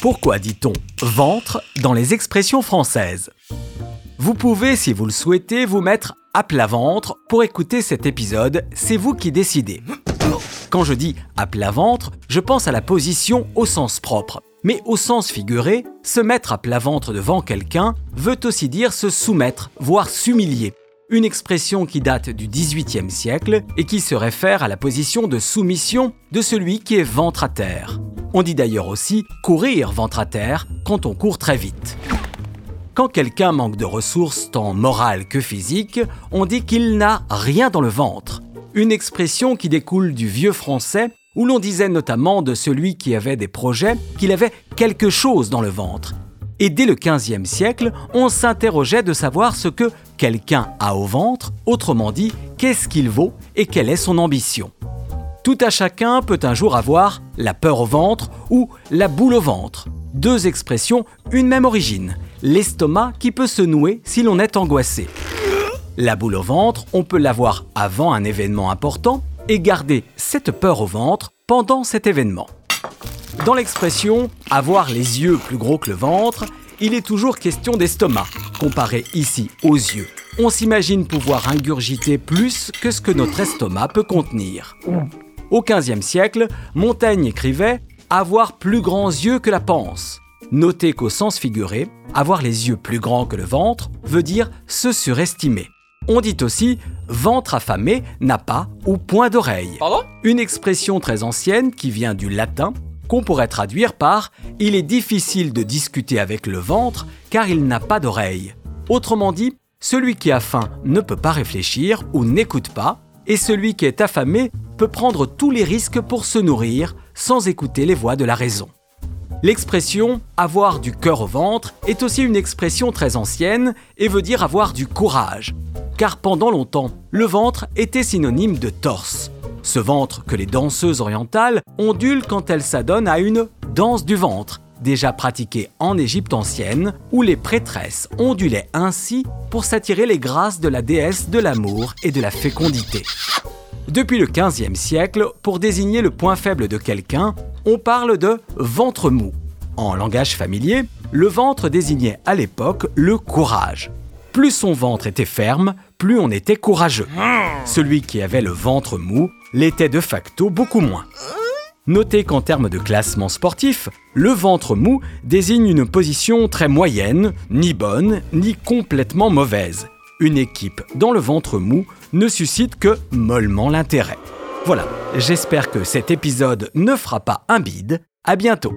Pourquoi dit-on ventre dans les expressions françaises? Vous pouvez, si vous le souhaitez, vous mettre à plat ventre pour écouter cet épisode, c'est vous qui décidez. Quand je dis à plat ventre, je pense à la position au sens propre. Mais au sens figuré, se mettre à plat ventre devant quelqu'un veut aussi dire se soumettre, voire s'humilier. Une expression qui date du XVIIIe siècle et qui se réfère à la position de soumission de celui qui est ventre à terre. On dit d'ailleurs aussi courir ventre à terre quand on court très vite. Quand quelqu'un manque de ressources tant morales que physiques, on dit qu'il n'a rien dans le ventre. Une expression qui découle du vieux français où l'on disait notamment de celui qui avait des projets qu'il avait quelque chose dans le ventre. Et dès le XVe siècle, on s'interrogeait de savoir ce que quelqu'un a au ventre, autrement dit, qu'est-ce qu'il vaut et quelle est son ambition. Tout à chacun peut un jour avoir la peur au ventre ou la boule au ventre. Deux expressions, une même origine. L'estomac qui peut se nouer si l'on est angoissé. La boule au ventre, on peut l'avoir avant un événement important et garder cette peur au ventre pendant cet événement. Dans l'expression avoir les yeux plus gros que le ventre, il est toujours question d'estomac, comparé ici aux yeux. On s'imagine pouvoir ingurgiter plus que ce que notre estomac peut contenir. Au XVe siècle, Montaigne écrivait Avoir plus grands yeux que la panse. Notez qu'au sens figuré, avoir les yeux plus grands que le ventre veut dire se surestimer. On dit aussi ventre affamé n'a pas ou point d'oreille. Une expression très ancienne qui vient du latin qu'on pourrait traduire par il est difficile de discuter avec le ventre car il n'a pas d'oreille. Autrement dit, celui qui a faim ne peut pas réfléchir ou n'écoute pas, et celui qui est affamé peut prendre tous les risques pour se nourrir sans écouter les voix de la raison. L'expression avoir du cœur au ventre est aussi une expression très ancienne et veut dire avoir du courage, car pendant longtemps, le ventre était synonyme de torse. Ce ventre que les danseuses orientales ondulent quand elles s'adonnent à une danse du ventre, déjà pratiquée en Égypte ancienne, où les prêtresses ondulaient ainsi pour s'attirer les grâces de la déesse de l'amour et de la fécondité. Depuis le XVe siècle, pour désigner le point faible de quelqu'un, on parle de ventre mou. En langage familier, le ventre désignait à l'époque le courage. Plus son ventre était ferme, plus on était courageux. Celui qui avait le ventre mou l'était de facto beaucoup moins. Notez qu'en termes de classement sportif, le ventre mou désigne une position très moyenne, ni bonne, ni complètement mauvaise une équipe dans le ventre mou ne suscite que mollement l'intérêt. Voilà, j'espère que cet épisode ne fera pas un bide. À bientôt